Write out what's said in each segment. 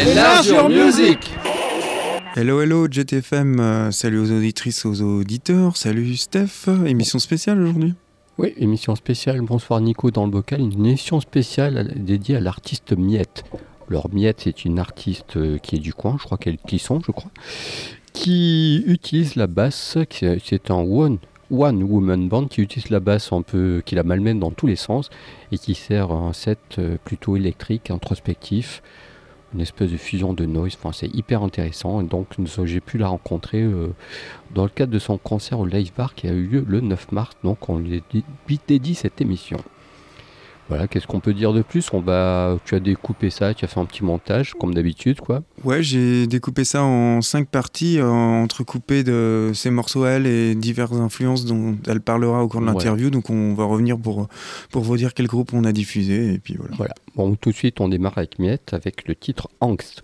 Enlarge music Hello, hello, JTFM. euh, salut aux auditrices, aux auditeurs. Salut Steph. Émission spéciale aujourd'hui Oui, émission spéciale. Bonsoir Nico dans le bocal. Une émission spéciale dédiée à l'artiste Miette. Alors Miette, c'est une artiste euh, qui est du coin, je crois qu'elle qui sont, je crois, qui utilise la basse. qui- C'est un one one woman band qui utilise la basse un peu, qui la malmène dans tous les sens et qui sert un set euh, plutôt électrique, introspectif, une espèce de fusion de noise. Enfin, c'est hyper intéressant. Et donc, j'ai pu la rencontrer euh, dans le cadre de son concert au Live Bar qui a eu lieu le 9 mars. Donc, on lui dédie cette émission. Voilà, qu'est-ce qu'on peut dire de plus? On va, tu as découpé ça, tu as fait un petit montage comme d'habitude, quoi. Ouais, j'ai découpé ça en cinq parties, euh, entrecoupées de ses morceaux à elle et diverses influences dont elle parlera au cours de Ouais. l'interview. Donc on va revenir pour, pour vous dire quel groupe on a diffusé. Et puis voilà. Voilà. Bon, tout de suite, on démarre avec Miette avec le titre Angst.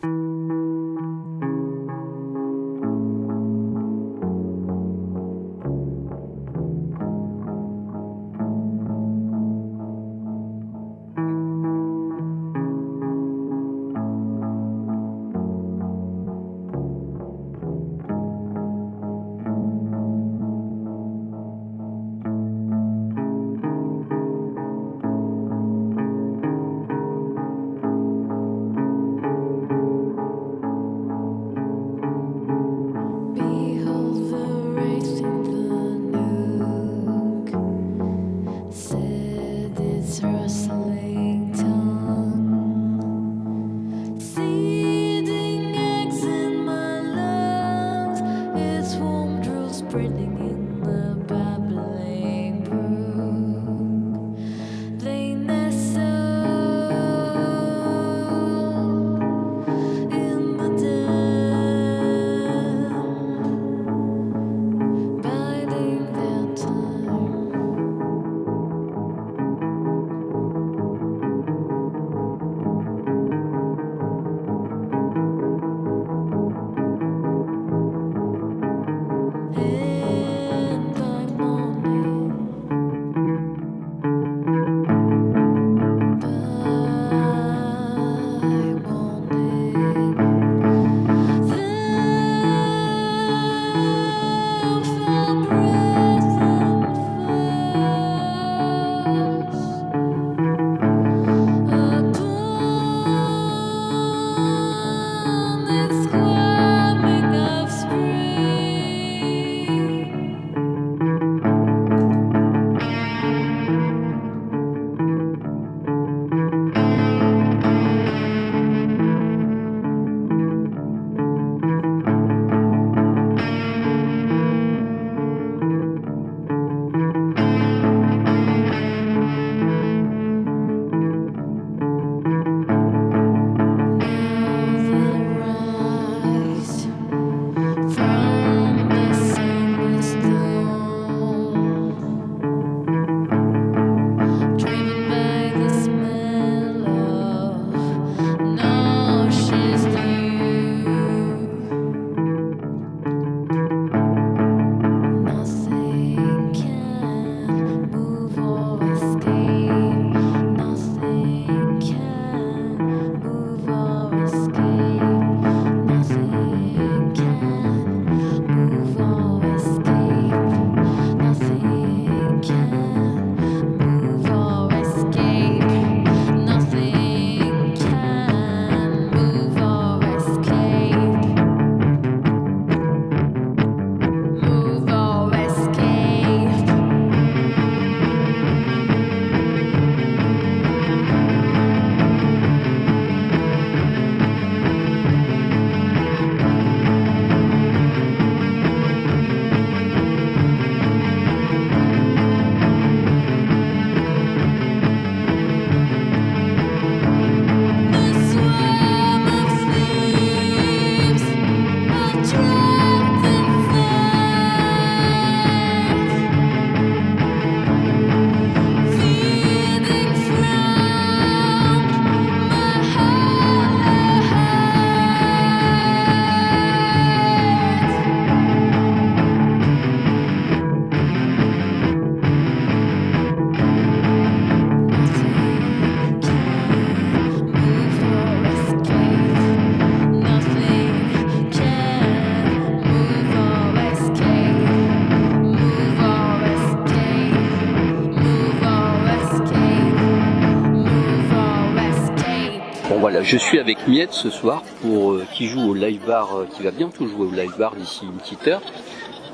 Je suis avec Miette ce soir pour euh, qui joue au live bar, euh, qui va bientôt jouer au live bar d'ici une petite heure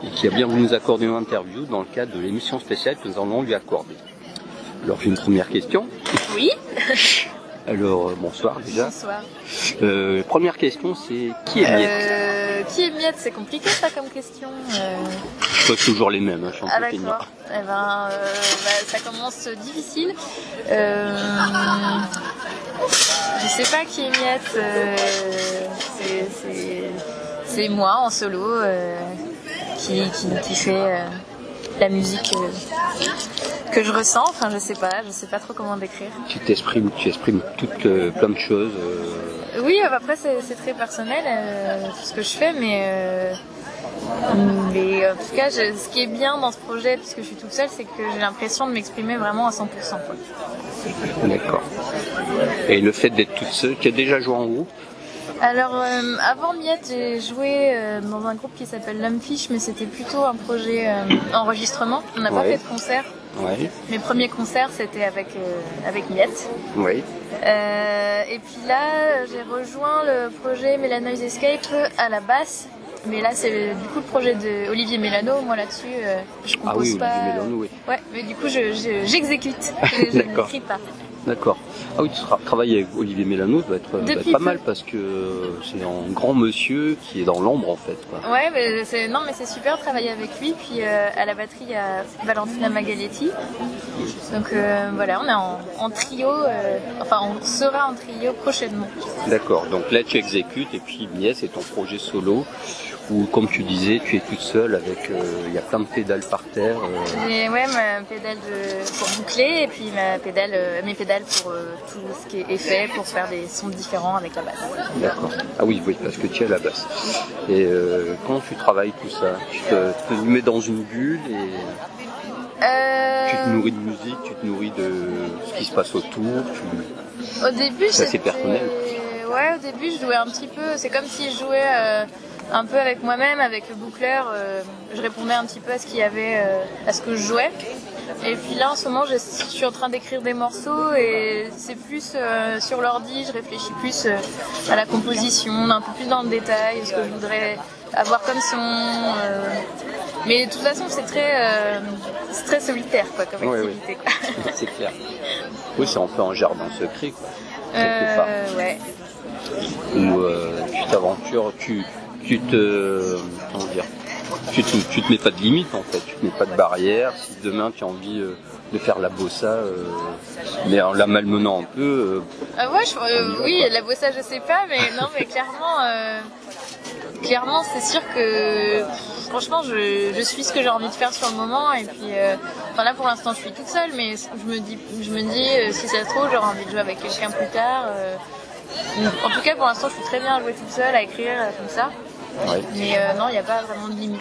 et qui a bien voulu nous accorder une interview dans le cadre de l'émission spéciale que nous allons lui accorder. Alors j'ai une première question. Oui. Alors euh, bonsoir déjà. Bonsoir. Euh, première question c'est qui est Miette Euh, qui est Miette C'est compliqué ça comme question. Euh, Pas toujours les mêmes, hein, je suis Ah d'accord. Eh ben, bah, ça commence difficile. Je sais pas qui est Miette. c'est- moi en solo qui, qui, qui fait la musique euh, que je ressens. Enfin, je sais pas. Je sais pas trop comment décrire. Tu t'exprimes, tu exprimes toutes euh, plein de choses. euh, Oui, après c'est très personnel tout ce que je fais, mais mais en tout cas, je- ce qui est bien dans ce projet, puisque je suis toute seule, c'est que j'ai l'impression de m'exprimer vraiment à 100%. Quoi. D'accord. Et le fait d'être toute seule, tu as déjà joué en groupe? Alors euh, avant Miette, j'ai joué euh, dans un groupe qui s'appelle L'Homme-Fiche, mais c'était plutôt un projet euh, enregistrement. On n'a pas Ouais. fait de concert. Ouais. Mes premiers concerts, c'était avec euh, avec Miette. Oui. Euh, et puis là, j'ai rejoint le projet Melanoise Escape à la basse. Mais là, c'est du coup le projet de Olivier Mélano. Moi, là-dessus, euh, je compose Ah oui, pas. Olivier Mélano, oui. Ouais, mais du coup, je, je- j'exécute. je je D'accord. n'écris pas. D'accord. Ah oui, tu tra- travailles avec Olivier Mélano, ça doit être, pas mal parce que c'est un grand monsieur qui est dans l'ombre en fait. quoi. Ouais, mais c'est, non, mais c'est super de travailler avec lui. Puis euh, à la batterie, il y a Valentina Magaletti. Donc euh, voilà, on est en, en trio. euh, enfin, on sera en trio prochainement. D'accord. Donc là, tu exécutes et puis Mies, c'est ton projet solo où, comme tu disais, tu es toute seule avec, euh, il y a plein de pédales par terre. euh, J'ai ouais, ma pédale de, pour boucler et puis ma pédale, euh, mes pédales pour tout ce qui est effet, pour faire des sons différents avec la basse. D'accord. Ah oui, oui, parce que tu es à la basse. Et comment tu travailles tout ça? Tu te, te mets dans une bulle et tu te nourris de musique, tu te nourris de ce qui se passe autour. Tu... Au début, C'est assez personnel. Ouais, au début, je jouais un petit peu. C'est comme si je jouais euh, un peu avec moi-même, avec le boucleur. euh, je répondais un petit peu à ce qu'il y avait, euh, à ce que je jouais. Et puis là, en ce moment, je suis en train d'écrire des morceaux et c'est plus euh, sur l'ordi. Je réfléchis plus euh, à la composition, un peu plus dans le détail, ce que je voudrais avoir comme son. euh, Mais de toute façon, c'est très, très solitaire, quoi, comme Ouais, activité. quoi. C'est clair. Oui, c'est un peu un jardin secret, quoi. Quelque part. Ouais. Où tu t'aventures, tu, tu te. Comment dire tu te, tu te mets pas de limite en fait, tu te mets pas de barrière. Si demain tu as envie euh, de faire la bossa, euh, mais en la malmenant un peu, Ah ouais, je- euh, y va, oui, quoi. la bossa, je sais pas, mais non, mais clairement, clairement, c'est sûr que franchement, je, je suis ce que j'ai envie de faire sur le moment, et puis, euh, enfin là, pour l'instant, je suis toute seule, mais je me dis, je me dis, si ça se trouve, j'aurai envie de jouer avec quelqu'un plus tard. en tout cas, pour l'instant, je suis très bien à jouer toute seule, à écrire comme ça, mais euh, non, il n'y a pas vraiment de limite.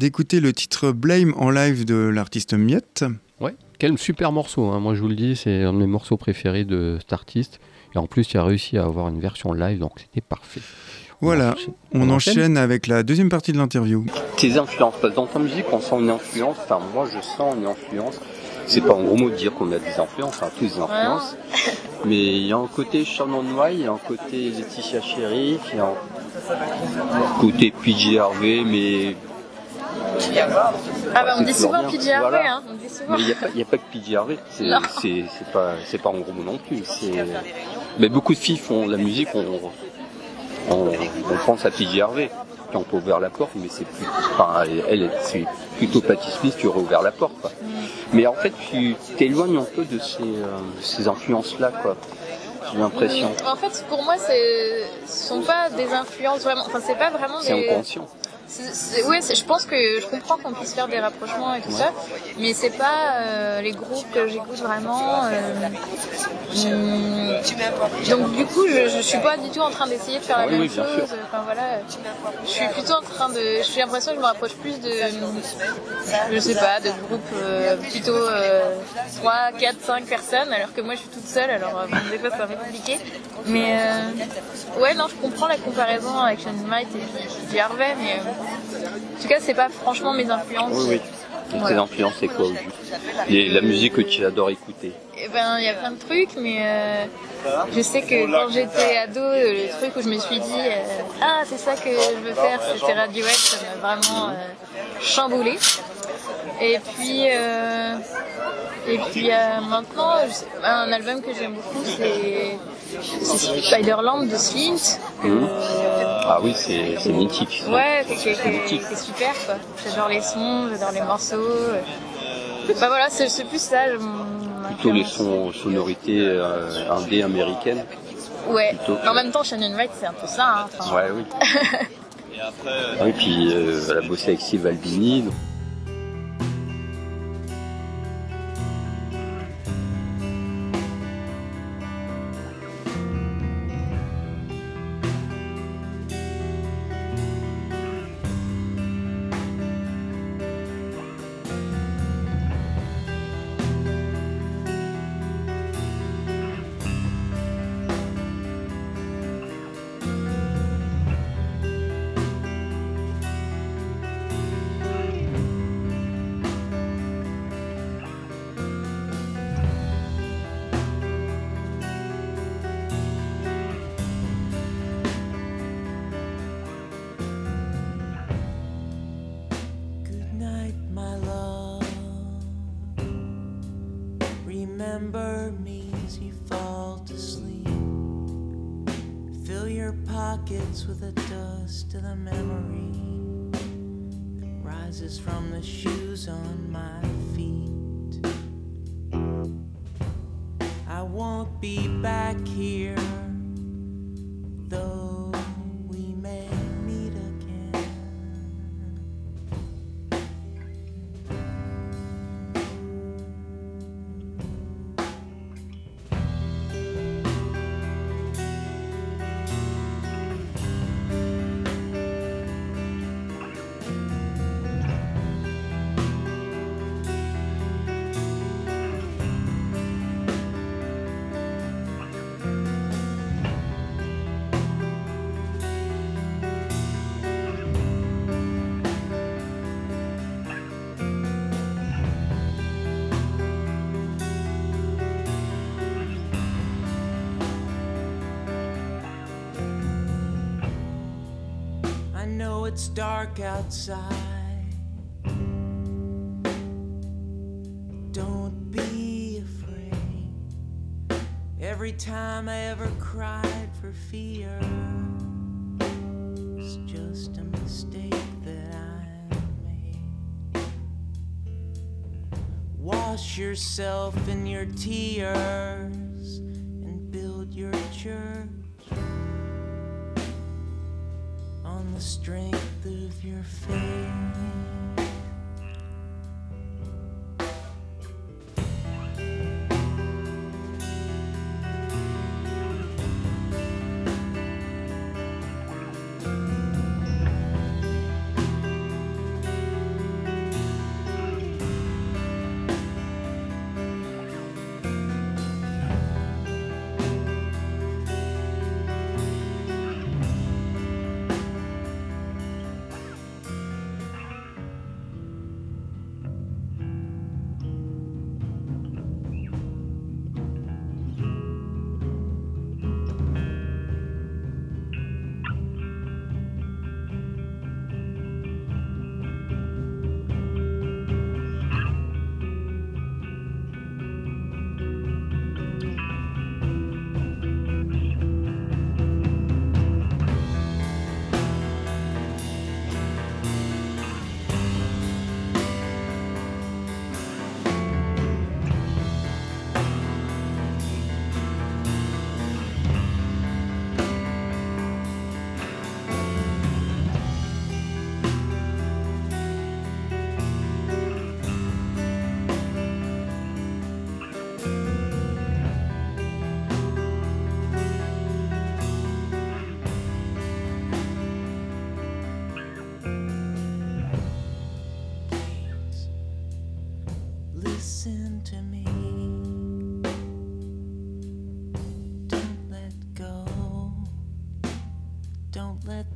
D'écouter le titre Blame en live de l'artiste Miette. Ouais, quel super morceau, hein. moi je vous le dis, c'est un de mes morceaux préférés de cet artiste. Et en plus, il a réussi à avoir une version live, donc c'était parfait. Voilà, on, enchaîne, avec la deuxième partie de l'interview. Tes influences, parce que dans ta musique, on sent une influence, enfin moi je sens une influence. C'est pas un gros mot de dire qu'on a des influences, enfin tous des influences. Mais il y a un côté Shannon Noy, il y a un côté Laetitia Sheriff, il y a un côté PJ Harvey, mais ah bah on dit souvent PJ Harvey, hein. Mais il n'y a, pas que PJ Harvey, c'est pas, pas un gros mot non plus. Mais beaucoup de filles font la musique, on, on, pense à PJ Harvey qui ont ouvert la porte, mais c'est plus, enfin, elle, c'est plutôt Patti Smith qui aurait ouvert la porte. Quoi. Mais en fait, tu t'éloignes un peu de ces, euh, ces influences-là, quoi. J'ai l'impression. En fait, pour moi, ce sont pas des influences vraiment. Enfin, c'est pas vraiment des. C'est inconscient oui, je pense que je comprends qu'on puisse faire des rapprochements et tout ça, mais c'est pas euh, les groupes que j'écoute vraiment. Euh, donc du coup, je, je suis pas du tout en train d'essayer de faire la même chose. Enfin voilà, je suis plutôt en train de. Je suis l'impression que je me rapproche plus de, je sais pas, de groupes euh, plutôt 3, 4, 5 personnes, alors que moi je suis toute seule, alors des fois c'est un peu compliqué. Mais ouais, non, je comprends la comparaison avec Sean Might et puis Harvey, mais en tout cas, c'est pas franchement mes influences. Oui, oui. Tes influences, c'est quoi La musique que tu adores écouter Eh ben, il y a plein de trucs, mais euh, je sais que quand j'étais ado, le truc où je me suis dit euh, ah c'est ça que je veux faire, c'était Radiohead, ça m'a vraiment euh, chamboulé. Et puis et puis maintenant, un album que j'aime beaucoup, c'est Spiderland de Slint. Mmh. Ah oui, c'est mythique. Ouais, c'est super quoi. J'adore les sons, j'adore les morceaux. Bah voilà, c'est plus ça. Plutôt les sons, sonorités euh, indé américaines. Ouais. En même temps, Shannon Wright, c'est un peu ça. Hein, ouais, oui. oui, puis euh, elle a bossé avec Steve Albini. It's dark outside. Don't be afraid. Every time I ever cried for fear, it's just a mistake that I made. Wash yourself in your tears and build your church the strength of your faith.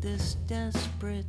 This desperate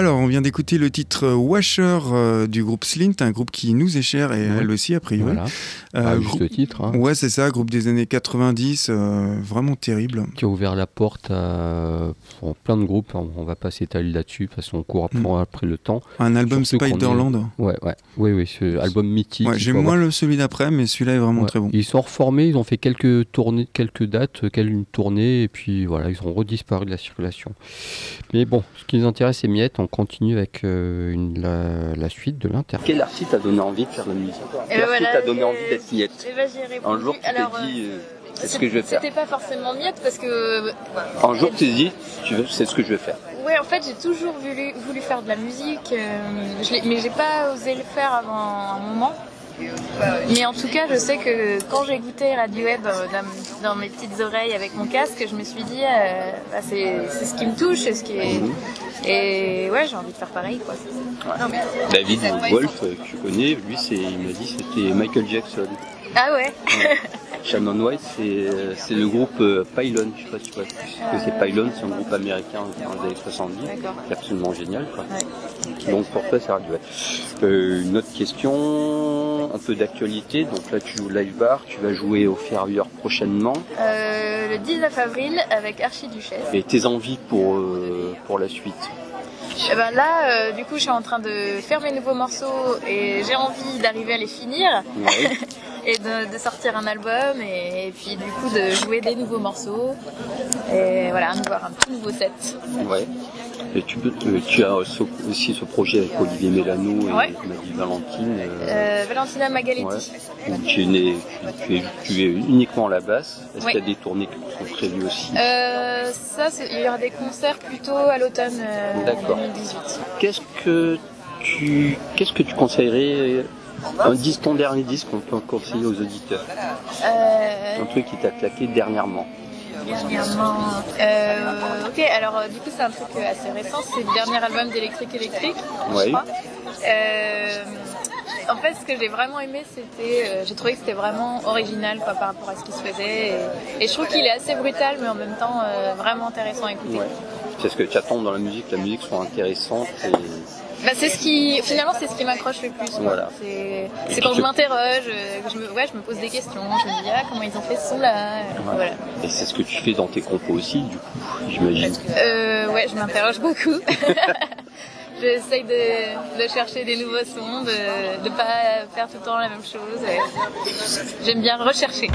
Alors, on vient d'écouter le titre euh, Washer euh, du groupe Slint, un groupe qui nous est cher et Ouais. elle aussi, a priori. Voilà. Euh, grou- juste titre. hein, Ouais, c'est ça, groupe des années 90, euh, vraiment terrible. Qui a ouvert la porte à bon, plein de groupes. On, on va pas s'étaler là-dessus parce qu'on court après, Mm. après le temps. Un album qu'on est- Spiderland. Ouais, ouais. Oui, oui, ce album mythique. Ouais, faut moins le, celui d'après, mais celui-là est vraiment Ouais. très bon. Ils sont reformés, ils ont fait quelques tournées, quelques dates, euh, quelques tournées, et puis voilà, ils ont redisparu de la circulation. Mais bon, ce qui nous intéresse, c'est Miette. Continue avec euh, une- la, la suite de l'interview. Quel artiste t'a donné envie de faire de la musique Quel ben artiste voilà, t'a donné envie d'être miette. Un jour, tu t'es dit, euh, euh, c'est ce que je vais faire. C'était pas forcément miette parce que. Un jour, tu t'es dit, tu veux, c'est ce que je vais faire. Ouais, en fait, j'ai toujours voulu, voulu faire de la musique, euh, je mais j'ai pas osé le faire avant un moment. Mais en tout cas, je sais que quand j'ai écouté Radiohead euh, dans, dans mes petites oreilles avec mon casque, je me suis dit, euh, bah, c'est c'est ce qui me touche, c'est ce qui est... Et ouais, j'ai envie de faire pareil, quoi. David Wolf, euh, que tu connais, lui, c'est, il m'a dit c'était Michael Jackson. Ah ouais Shannon White, c'est, euh, c'est le groupe euh, Pylon, je sais pas si tu vois ce que c'est Pylon, c'est un groupe américain dans les années 70, D'accord. qui est absolument génial. Quoi. Donc pour toi, c'est Radiohead. Euh, une autre question, un peu d'actualité. Donc là, tu joues live bar, tu vas jouer au Ferrieur prochainement. Euh, Le 19 avril avec Archiduchesse. Et tes envies pour, euh, pour la suite? Eh ben là, euh, du coup, je suis en train de faire mes nouveaux morceaux et j'ai envie d'arriver à les finir Ouais. et de, de sortir un album et, et puis du coup de jouer des nouveaux morceaux et voilà, nous voir un tout nouveau set. Ouais. Et tu, peux, euh, tu as aussi ce projet avec Olivier Mélano et Ouais. Valentine. euh, Euh, Valentina Magaletti. ouais. tu, es né- tu, tu es, tu es uniquement à la basse. Est-ce Ouais. qu'il y a des tournées qui sont prévues aussi? Euh, ça, il y aura des concerts plutôt à l'automne euh, D'accord. 2018. Qu'est-ce que tu qu'est-ce que tu conseillerais un disque, ton dernier disque qu'on peut conseiller aux auditeurs? Euh, Un truc qui t'a claqué dernièrement Dernièrement. Euh, ok, alors euh, du coup c'est un truc euh, assez récent, c'est le dernier album d'Electric Electric, Ouais. je crois. Euh, en fait, ce que j'ai vraiment aimé, c'était, euh, j'ai trouvé que c'était vraiment original quoi, par rapport à ce qui se faisait, et, et je trouve qu'il est assez brutal, mais en même temps euh, vraiment intéressant à écouter. Ouais. C'est ce que tu attends dans la musique, que la musique soit intéressante et Bah, c'est ce qui, finalement, c'est ce qui m'accroche le plus. Voilà. C'est, quand je m'interroge, euh, je me, ouais, je me pose des questions, je me dis ah comment ils ont fait ce son-là, euh, voilà. et c'est ce que tu fais dans tes compos aussi, du coup, j'imagine. Euh, ouais, je m'interroge beaucoup. J'essaye de, de chercher des nouveaux sons, de ne pas faire tout le temps la même chose. Euh, J'aime bien rechercher.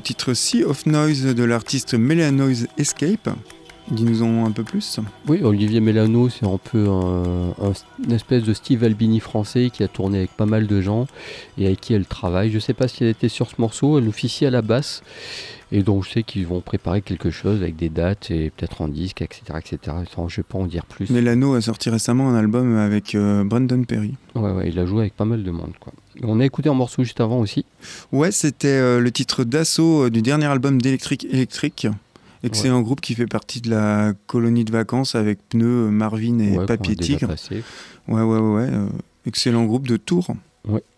Le titre Sea of Noise de l'artiste Melanoise Escape. Dis-nous-en un peu plus. Oui, Olivier Mélano, c'est un peu un, un- une espèce de Steve Albini français qui a tourné avec pas mal de gens et avec qui elle travaille. Je ne sais pas si elle était sur ce morceau, elle officie à la basse. Et donc je sais qu'ils vont préparer quelque chose avec des dates et peut-être en disque, etc. etc. Je ne vais pas en dire plus. Melano a sorti récemment un album avec euh, Brandon Perry. Ouais, ouais, il a joué avec pas mal de monde. Quoi. On a écouté un morceau juste avant aussi. Ouais, c'était euh, le titre d'assaut euh, du dernier album d'Electric Electric. Excellent groupe qui fait partie de la colonie de vacances avec Pneu, euh, Marvin et Ouais, Papier Tigre. passé. Ouais, ouais, ouais. ouais, euh, excellent groupe de Tours.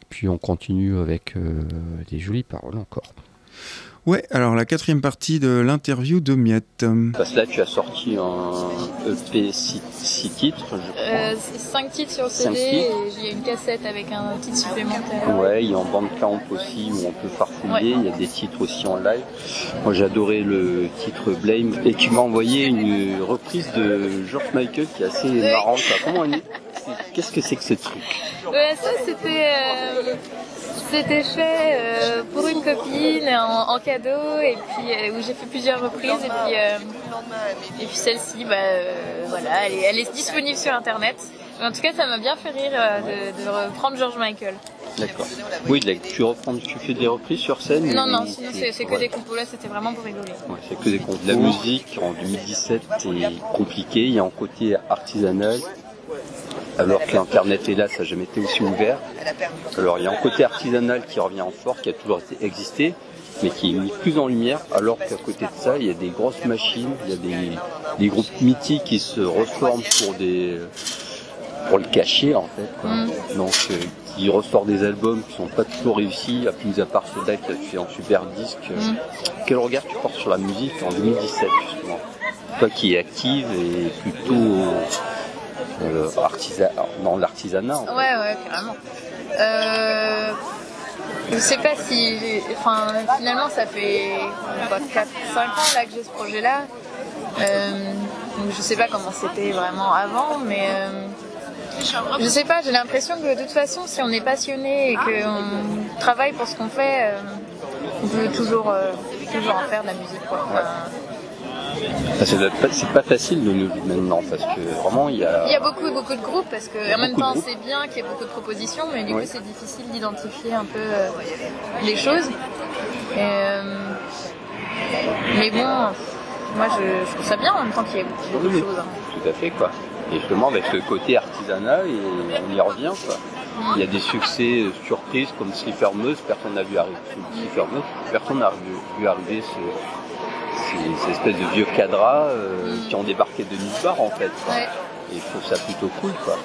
Puis on continue avec des jolies paroles encore. Ouais, alors la quatrième partie de l'interview de Miette. Parce que là, tu as sorti un EP 6 titres, je crois. Euh, c'est cinq titres sur Cinq CD titres. et il y a une cassette avec un titre supplémentaire. Ouais, il y a en bandcamp aussi où on peut farfouiller. Ouais. Il y a des titres aussi en live. Moi, adoré le titre Blame. Et tu m'as envoyé une reprise de George Michael qui est assez marrante. Ça. Comment on est Qu'est-ce que c'est que ce truc? Ouais, ça c'était euh, c'était fait euh, pour une copine en, en cadeau et puis euh, où j'ai fait plusieurs reprises et puis euh, et puis celle-ci bah voilà elle est, elle est disponible sur internet. Mais en tout cas ça m'a bien fait rire de, de reprendre George Michael. D'accord. Oui, tu reprends, tu fais des reprises sur scène Non non sinon c'est que des compos là c'était vraiment pour rigoler. Ouais, c'est que des comptes. La musique en 2017 est compliquée, il y a un côté artisanal, alors que l'internet est là, ça n'a jamais été aussi ouvert. Alors il y a un côté artisanal qui revient en fort, qui a toujours existé, mais qui est mis plus en lumière, alors qu'à côté de ça, il y a des grosses machines, il y a des, des groupes mythiques qui se reforment pour des pour le cacher en fait. quoi. Mm. Donc euh, qui ressort des albums qui sont pas toujours réussis, à plus à part celui-là qui a fait un super disque. Mm. Quel regard tu portes sur la musique en 2017 justement? Toi qui es active et plutôt euh, artisa- dans l'artisanat. en fait. Ouais ouais carrément. Euh, je sais pas si enfin finalement ça fait quoi 4 5 ans là que j'ai ce projet là. donc je sais pas comment c'était vraiment avant mais euh, je sais pas, j'ai l'impression que de toute façon, si on est passionné et qu'on travaille pour ce qu'on fait, euh, on peut toujours, euh, toujours en faire de la musique. Quoi. Enfin, C'est pas, pas facile de nous maintenant parce que vraiment il y a. Il y a beaucoup, beaucoup de groupes parce que en même temps c'est bien qu'il y ait beaucoup de propositions, mais du Ouais. coup c'est difficile d'identifier un peu euh, les choses. Et, euh, mais bon, moi je, je trouve ça bien en même temps qu'il y ait beaucoup, de Oui, choses. hein. Tout à fait quoi. Et justement avec le côté artisanat et on y revient quoi. Il y a des succès euh, surprises comme Slippermeuse, personne n'a vu arriver personne n'a vu, vu arriver ce- ces, ces espèces de vieux cadras euh, qui ont débarqué de nulle part en fait. quoi. Ouais. Et je trouve ça plutôt cool quoi.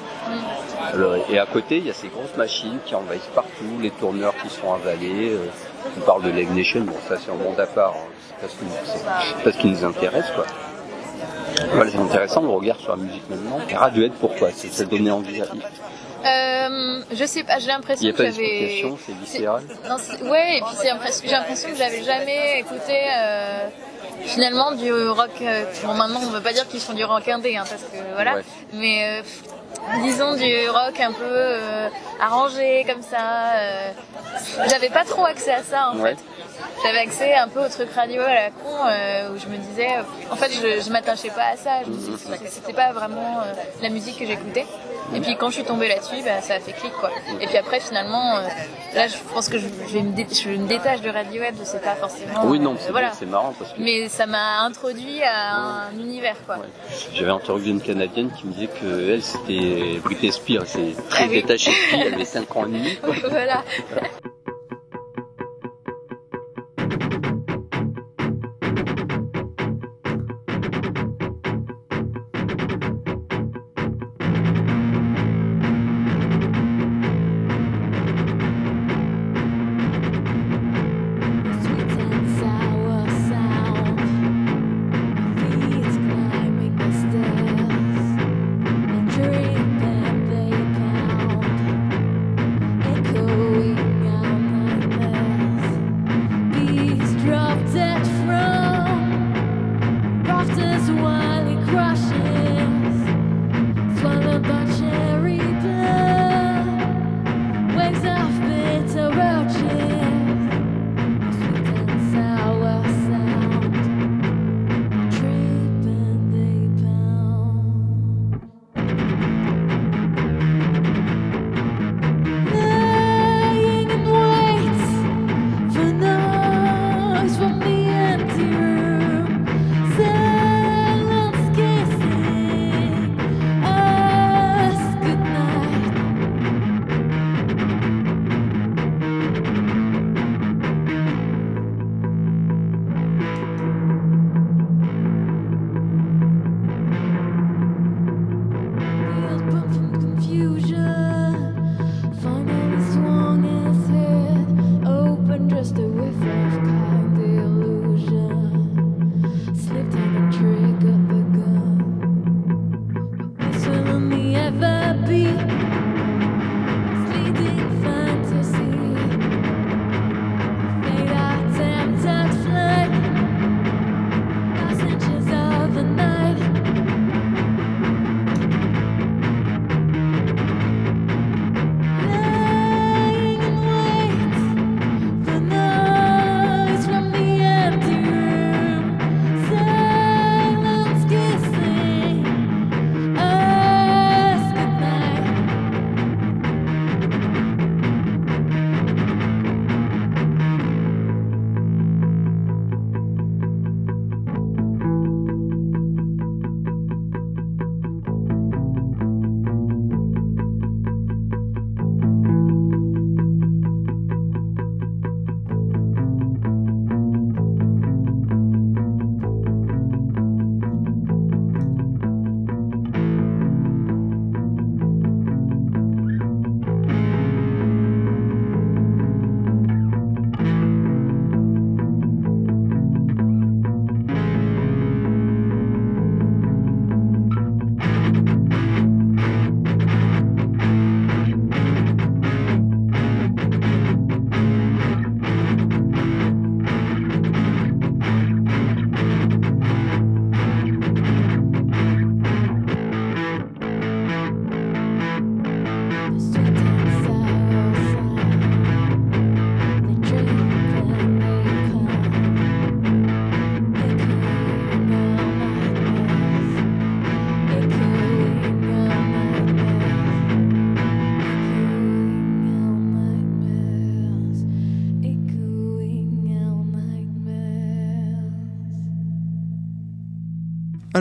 Alors, et à côté, il y a ces grosses machines qui envahissent partout, les tourneurs qui sont avalés. euh, on parle de Nation, bon ça c'est un monde à part, hein. c'est pas ce qui- nous intéresse quoi. Voilà, c'est intéressant le regard sur la musique maintenant. Radiohead, pourquoi? C'est ça donné envie. Euh, je sais pas, j'ai l'impression que j'avais. c'est viscéral. Non, ouais, et puis c'est impress- j'ai l'impression que j'avais jamais écouté euh, finalement du rock. euh, bon, maintenant on ne veut pas dire qu'ils font du rock indé, hein, parce que voilà, Ouais. mais euh, disons du rock un peu euh, arrangé comme ça. j'avais pas trop accès à ça en Ouais. fait. J'avais accès un peu au truc radio à la con euh, où je me disais, euh, en fait, je, je m'attachais pas à ça. Je me dit que c'était pas vraiment euh, la musique que j'écoutais. Et puis quand je suis tombée là-dessus, bah, ça a fait clic quoi. Et puis après, finalement, euh, là, je pense que je, je vais me dé- je me détache de Radiohead. Je sais pas forcément. Oui, non, c'est voilà. marrant parce que Mais ça m'a introduit à un univers quoi. Ouais. j'avais interviewé une Canadienne qui me disait que elle c'était Britney Spears, c'est très Ah oui. détaché de fille, elle avait 5 ans et demi. voilà.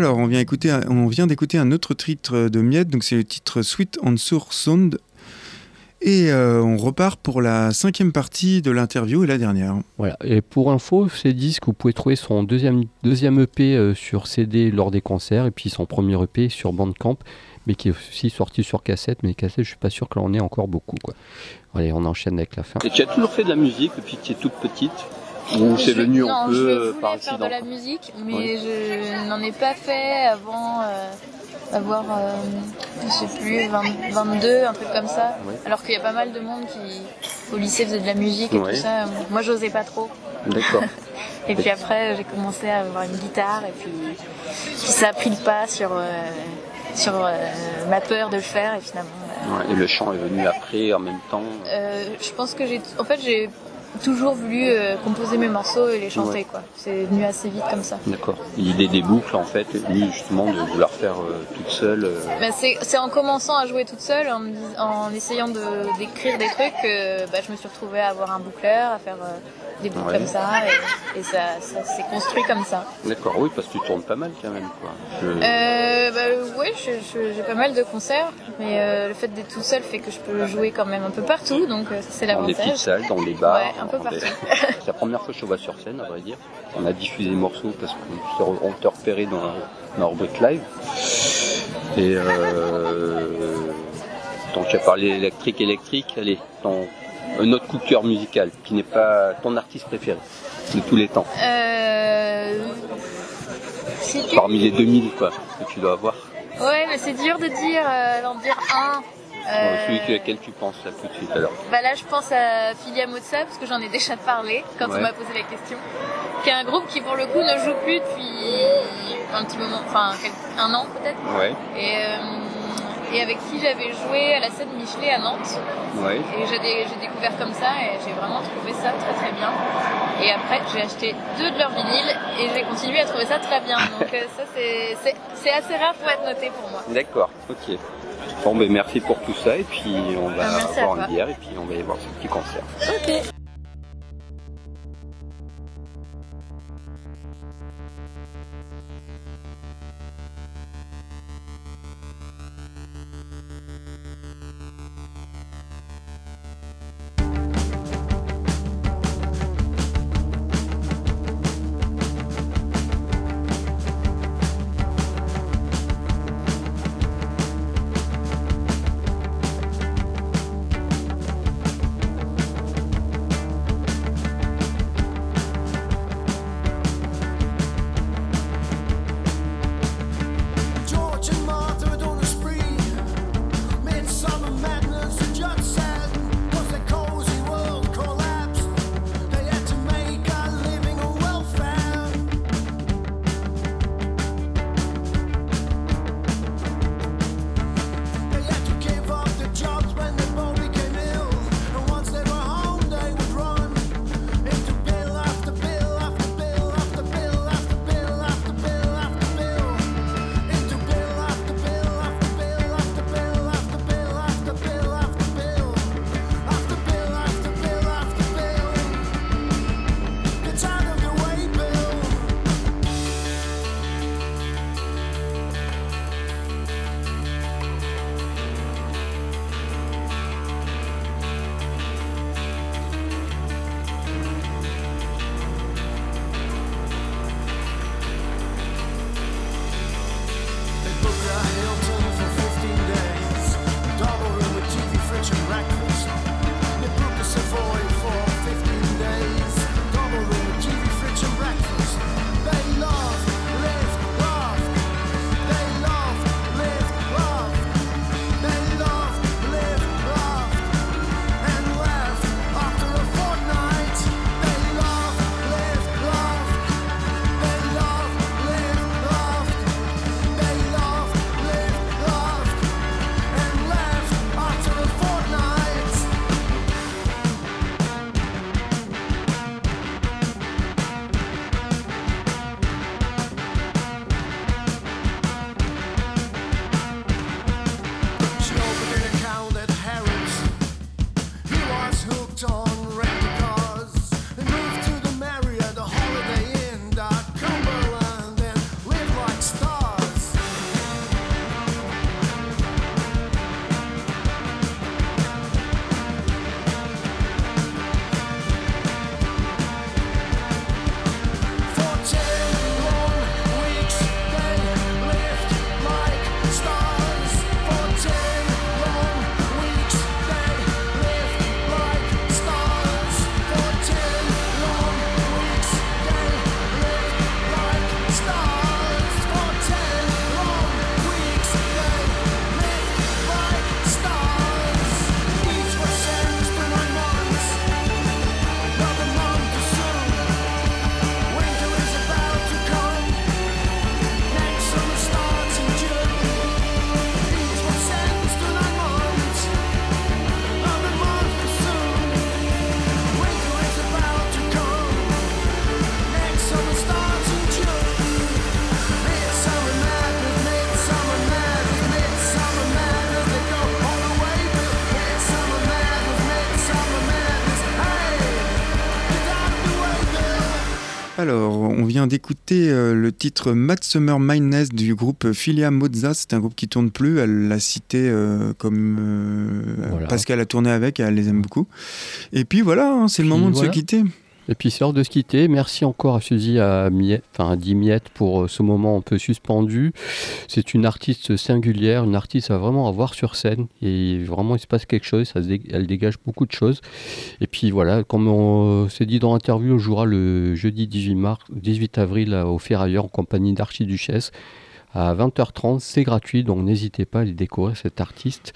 Alors, on vient, écouter, un- on vient d'écouter un autre titre de Miette, donc c'est le titre Sweet and Sour Sound. Et euh, on repart pour la cinquième partie de l'interview et la dernière. Voilà. Et pour info, ces disques, vous pouvez trouver son deuxième, deuxième EP euh, sur CD lors des concerts et puis son premier EP sur Bandcamp, mais qui est aussi sorti sur cassette. Mais cassette, je suis pas sûr que l'on ait encore beaucoup. Quoi. Allez, on enchaîne avec la fin. Et tu as toujours fait de la musique depuis que tu es toute petite Ou c'est venu non, un peu je voulais par faire accident de la musique, mais Oui. je n'en ai pas fait avant euh, avoir, euh, je sais plus, 20 22, un truc comme ça. Oui. Alors qu'il y a pas mal de monde qui, au lycée, faisait de la musique et Oui. tout ça. Moi, j'osais pas trop. D'accord. Et puis après, j'ai commencé à avoir une guitare et puis, puis ça a pris le pas sur, euh, sur euh, ma peur de le faire et finalement. euh, Ouais, et le chant est venu après, en même temps. je pense que j'ai, en fait, j'ai toujours voulu euh, composer mes morceaux et les chanter, Ouais. quoi. C'est venu assez vite comme ça. D'accord. L'idée des boucles, en fait, venue justement de vouloir faire euh, toute seule. euh, Bah, c'est en commençant à jouer toute seule, en, en essayant de- d'écrire des trucs, bah, je me suis retrouvée à avoir un boucleur, à faire euh, des boucles Ouais. comme ça, et, et ça, ça s'est construit comme ça. D'accord, oui, parce que tu tournes pas mal quand même, quoi. Je- Euh, bah, oui, j'ai pas mal de concerts, mais euh, le fait d'être toute seule fait que je peux jouer quand même un peu partout, donc euh, ça, c'est dans les petites l'avantage. salles, dans les bars. Ouais, un peu des- partout. C'est la première fois que je te vois sur scène, à vrai dire. On a diffusé des morceaux parce qu'on t'a repéré dans, rubrique live. Et euh, donc tu as parlé électrique, électrique. Allez, ton, un autre coup de cœur musical qui n'est pas ton artiste préféré de tous les temps. Euh. Parmi les 2000 quoi, que tu dois avoir. Ouais, mais c'est dur de dire, euh, d'en dire un. Euh, celui auquel tu penses là tout de suite alors. Bah là, je pense à Filia Mozza, parce que j'en ai déjà parlé quand Ouais. on m'a posé la question. Qui est un groupe qui, pour le coup, ne joue plus depuis un petit moment, enfin un an peut-être. Ouais, Et, euh, et avec qui j'avais joué à la scène Michelet à Nantes. ouais. Et j'ai dé- j'ai découvert comme ça et j'ai vraiment trouvé ça très très bien. Et après, j'ai acheté deux de leurs vinyles et j'ai continué à trouver ça très bien. Donc euh, ça, c'est- assez rare pour être noté pour moi. D'accord, ok. Bon ben merci pour tout ça et puis on va Ah, à boire une bière et puis on va aller voir ce petit concert. Ok. Alors, on vient d'écouter euh, le titre Mad Summer Mindness du groupe Filia Mozza. C'est un groupe qui tourne plus. Elle l'a cité euh, comme euh, a tourné avec. Elle les aime beaucoup. Et puis voilà, hein, c'est le moment de se quitter. Et puis c'est l'heure de se quitter. Merci encore à Suzy, à Miette, enfin à Di Miette pour euh, ce moment un peu suspendu. C'est une artiste singulière, une artiste à vraiment avoir sur scène. Et vraiment, il se passe quelque chose. Elle dégage beaucoup de choses. Et puis voilà, comme on s'est dit dans l'interview, on jouera le jeudi 18, mars, 18 avril à- au Ferrailleur en compagnie d'Archiduchesse. À 20h30, c'est gratuit, donc n'hésitez pas à aller découvrir cet artiste.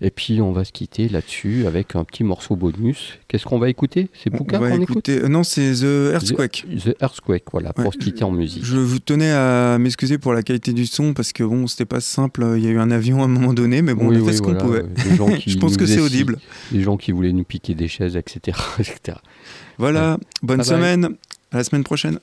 Et puis on va se quitter là-dessus avec un petit morceau bonus. Qu'est-ce qu'on va écouter? C'est va qu'on écoute? euh, non, c'est The Earthquake. The Earthquake, voilà, pour se quitter en musique. Je vous tenais à m'excuser pour la qualité du son parce que bon, c'était pas simple. Il y a eu un avion à un moment donné, mais bon, Oui, on a fait ce qu'on pouvait. Je pense que c'est audible. Les gens qui voulaient nous piquer des chaises, etc. etc. Voilà, bonne Bye bye. semaine. À la semaine prochaine.